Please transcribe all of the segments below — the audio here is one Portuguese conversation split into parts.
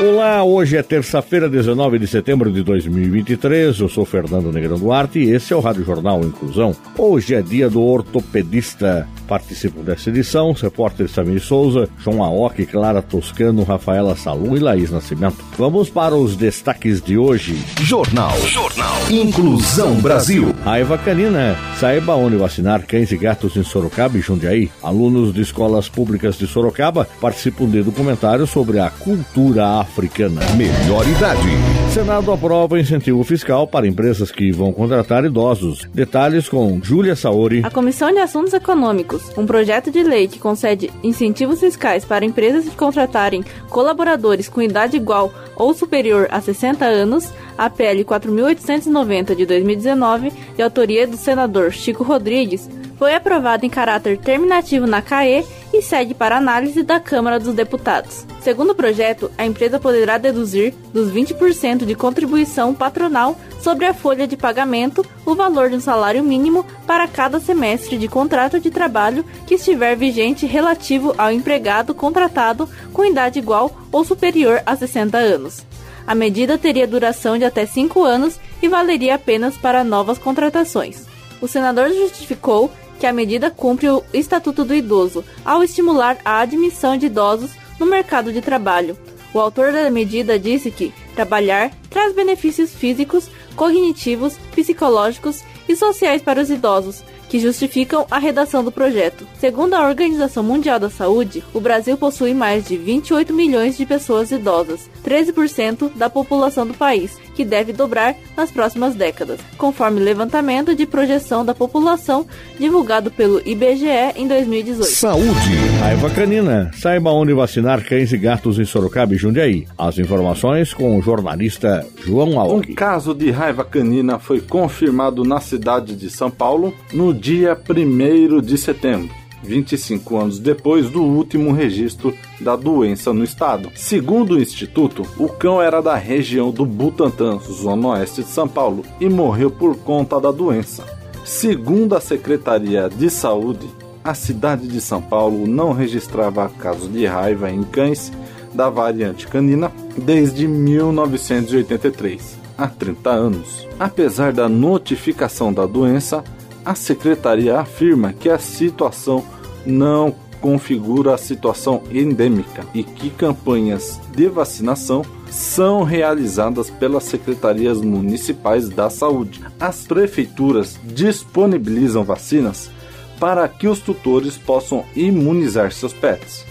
Olá, hoje é terça-feira, 19 de setembro de 2023. Eu sou Fernando Negrão Duarte e esse é o Rádio Jornal Inclusão. Hoje é dia do ortopedista. Participam dessa edição os repórteres Samir Souza, João Aoki, Clara Toscano, Rafaela Salum e Laís Nascimento. Vamos para os destaques de hoje. Jornal. Jornal. Inclusão Brasil. Raiva canina. Saiba onde vacinar cães e gatos em Sorocaba e Jundiaí. Alunos de escolas públicas de Sorocaba participam de documentário sobre a cultura africana. Melhor idade. Senado aprova incentivo fiscal para empresas que vão contratar idosos. Detalhes com Júlia Saori. A Comissão de Assuntos Econômicos, um projeto de lei que concede incentivos fiscais para empresas que contratarem colaboradores com idade igual ou superior a 60 anos, a PL 4890 de 2019, de autoria do senador Chico Rodrigues, foi aprovado em caráter terminativo na CAE e segue para análise da Câmara dos Deputados. Segundo o projeto, a empresa poderá deduzir dos 20% de contribuição patronal sobre a folha de pagamento o valor de um salário mínimo para cada semestre de contrato de trabalho que estiver vigente relativo ao empregado contratado com idade igual ou superior a 60 anos. A medida teria duração de até 5 anos e valeria apenas para novas contratações. O senador justificou que a medida cumpre o Estatuto do Idoso ao estimular a admissão de idosos no mercado de trabalho. O autor da medida disse que trabalhar traz benefícios físicos, cognitivos, psicológicos e sociais para os idosos, que justificam a redação do projeto. Segundo a Organização Mundial da Saúde, o Brasil possui mais de 28 milhões de pessoas idosas, 13% da população do país, que deve dobrar nas próximas décadas, conforme levantamento de projeção da população divulgado pelo IBGE em 2018. Saúde. Raiva canina. Saiba onde vacinar cães e gatos em Sorocaba e Jundiaí. As informações com o jornalista João Alck. Um caso de raiva canina foi confirmado na cidade de São Paulo no dia 1 de setembro. 25 anos depois do último registro da doença no estado. Segundo o instituto, o cão era da região do Butantã, zona oeste de São Paulo, e morreu por conta da doença. Segundo a Secretaria de Saúde, a cidade de São Paulo não registrava casos de raiva em cães da variante canina desde 1983, há 30 anos. Apesar da notificação da doença, a secretaria afirma que a situação não configura a situação endêmica e que campanhas de vacinação são realizadas pelas secretarias municipais da saúde. As prefeituras disponibilizam vacinas para que os tutores possam imunizar seus pets.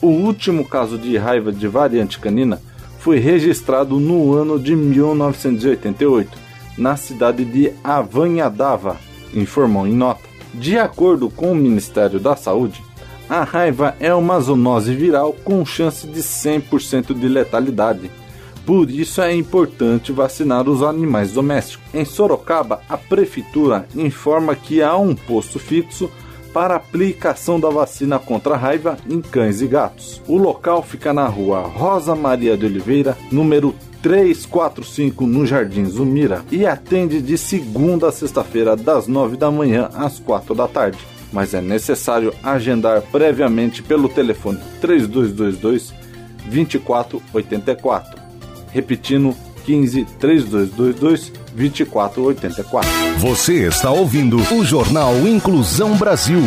O último caso de raiva de variante canina foi registrado no ano de 1988, na cidade de Avanhadava, informou em nota. De acordo com o Ministério da Saúde, a raiva é uma zoonose viral com chance de 100% de letalidade. Por isso é importante vacinar os animais domésticos. Em Sorocaba, a prefeitura informa que há um posto fixo para aplicação da vacina contra a raiva em cães e gatos. O local fica na rua Rosa Maria de Oliveira, número 345 no Jardim Zumira e atende de segunda a sexta-feira das 9 da manhã às 4 da tarde. Mas é necessário agendar previamente pelo telefone 3222 2484. Repetindo 15 3222 2484. Você está ouvindo o Jornal Inclusão Brasil.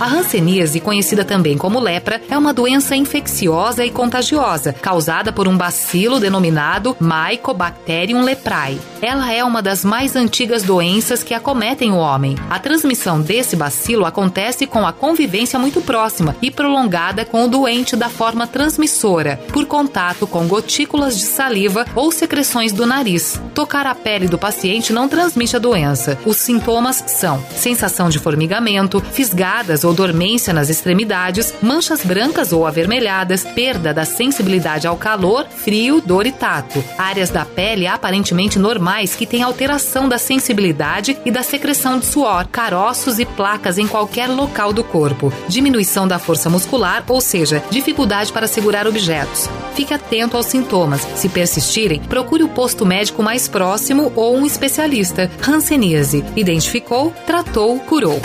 A hanseníase, conhecida também como lepra, é uma doença infecciosa e contagiosa, causada por um bacilo denominado Mycobacterium leprae. Ela é uma das mais antigas doenças que acometem o homem. A transmissão desse bacilo acontece com a convivência muito próxima e prolongada com o doente da forma transmissora, por contato com gotículas de saliva ou secreções do nariz. Tocar a pele do paciente não transmite a doença. Os sintomas são sensação de formigamento, fisgadas ou dormência nas extremidades, manchas brancas ou avermelhadas, perda da sensibilidade ao calor, frio, dor e tato. Áreas da pele aparentemente normais que têm alteração da sensibilidade e da secreção de suor, caroços e placas em qualquer local do corpo. Diminuição da força muscular, ou seja, dificuldade para segurar objetos. Fique atento aos sintomas. Se persistirem, procure o posto médico mais próximo ou um especialista. Hanseníase. Identificou, tratou, curou.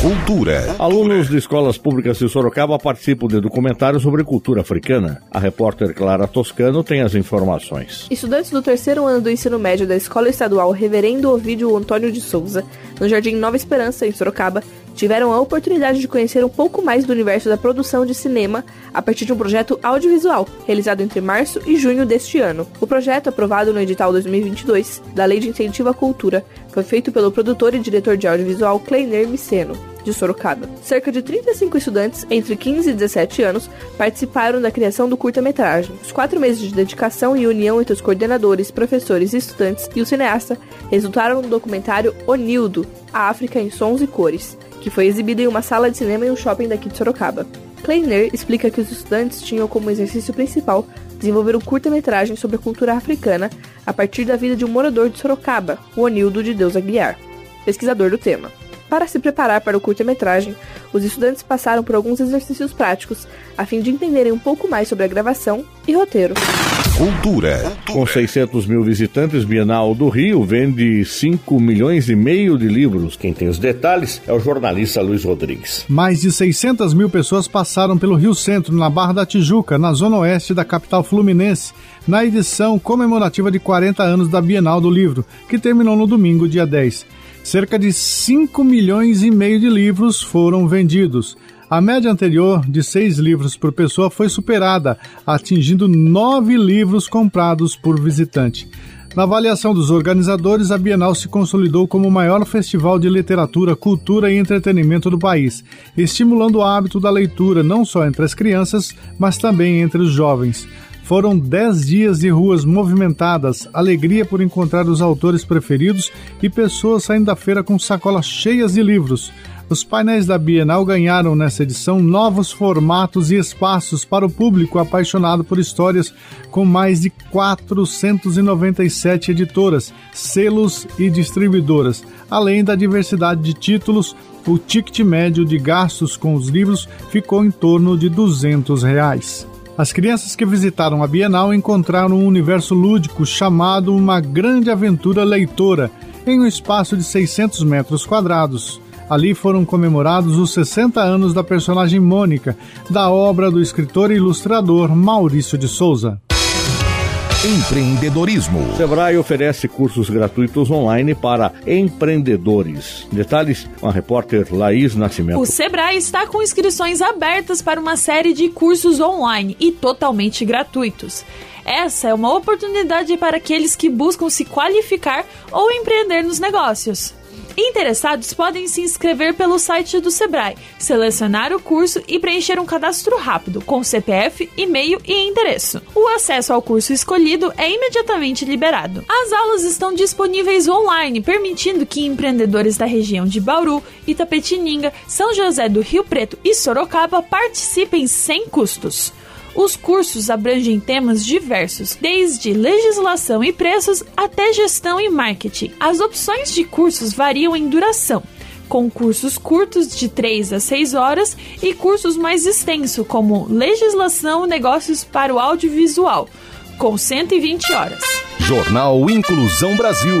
Cultura. Alunos de escolas públicas de Sorocaba participam de documentário sobre cultura africana. A repórter Clara Toscano tem as informações. Estudantes do terceiro ano do ensino médio da Escola Estadual Reverendo Ovídio Antônio de Souza, no Jardim Nova Esperança, em Sorocaba, tiveram a oportunidade de conhecer um pouco mais do universo da produção de cinema a partir de um projeto audiovisual, realizado entre março e junho deste ano. O projeto, aprovado no edital 2022 da Lei de Incentivo à Cultura, foi feito pelo produtor e diretor de audiovisual Kleiner Miceno, de Sorocaba. Cerca de 35 estudantes, entre 15 e 17 anos, participaram da criação do curta-metragem. Os quatro meses de dedicação e união entre os coordenadores, professores, estudantes e o cineasta resultaram no documentário Onildo, a África em Sons e Cores, que foi exibido em uma sala de cinema em um shopping daqui de Sorocaba. Kleiner explica que os estudantes tinham como exercício principal desenvolver um curta-metragem sobre a cultura africana a partir da vida de um morador de Sorocaba, o Onildo de Deus Aguiar, pesquisador do tema. Para se preparar para o curta-metragem, os estudantes passaram por alguns exercícios práticos a fim de entenderem um pouco mais sobre a gravação e roteiro. Cultura. Com 600 mil visitantes, Bienal do Rio vende 5 milhões e meio de livros. Quem tem os detalhes é o jornalista Luiz Rodrigues. Mais de 600 mil pessoas passaram pelo Rio Centro, na Barra da Tijuca, na zona oeste da capital fluminense, na edição comemorativa de 40 anos da Bienal do Livro, que terminou no domingo, dia 10. Cerca de 5 milhões e meio de livros foram vendidos. A média anterior de seis livros por pessoa foi superada, atingindo nove livros comprados por visitante. Na avaliação dos organizadores, a Bienal se consolidou como o maior festival de literatura, cultura e entretenimento do país, estimulando o hábito da leitura não só entre as crianças, mas também entre os jovens. Foram dez dias de ruas movimentadas, alegria por encontrar os autores preferidos e pessoas saindo da feira com sacolas cheias de livros. Os painéis da Bienal ganharam nessa edição novos formatos e espaços para o público apaixonado por histórias, com mais de 497 editoras, selos e distribuidoras, além da diversidade de títulos. O ticket médio de gastos com os livros ficou em torno de 200 reais. As crianças que visitaram a Bienal encontraram um universo lúdico chamado Uma Grande Aventura Leitora, em um espaço de 600 metros quadrados. Ali foram comemorados os 60 anos da personagem Mônica, da obra do escritor e ilustrador Maurício de Souza. Empreendedorismo. Sebrae oferece cursos gratuitos online para empreendedores. Detalhes com a repórter Laís Nascimento. O Sebrae está com inscrições abertas para uma série de cursos online e totalmente gratuitos. Essa é uma oportunidade para aqueles que buscam se qualificar ou empreender nos negócios. Interessados podem se inscrever pelo site do Sebrae, selecionar o curso e preencher um cadastro rápido com CPF, e-mail e endereço. O acesso ao curso escolhido é imediatamente liberado. As aulas estão disponíveis online, permitindo que empreendedores da região de Bauru, Itapetininga, São José do Rio Preto e Sorocaba participem sem custos. Os cursos abrangem temas diversos, desde legislação e preços até gestão e marketing. As opções de cursos variam em duração, com cursos curtos de 3 a 6 horas e cursos mais extensos, como legislação e negócios para o audiovisual, com 120 horas. Jornal Inclusão Brasil.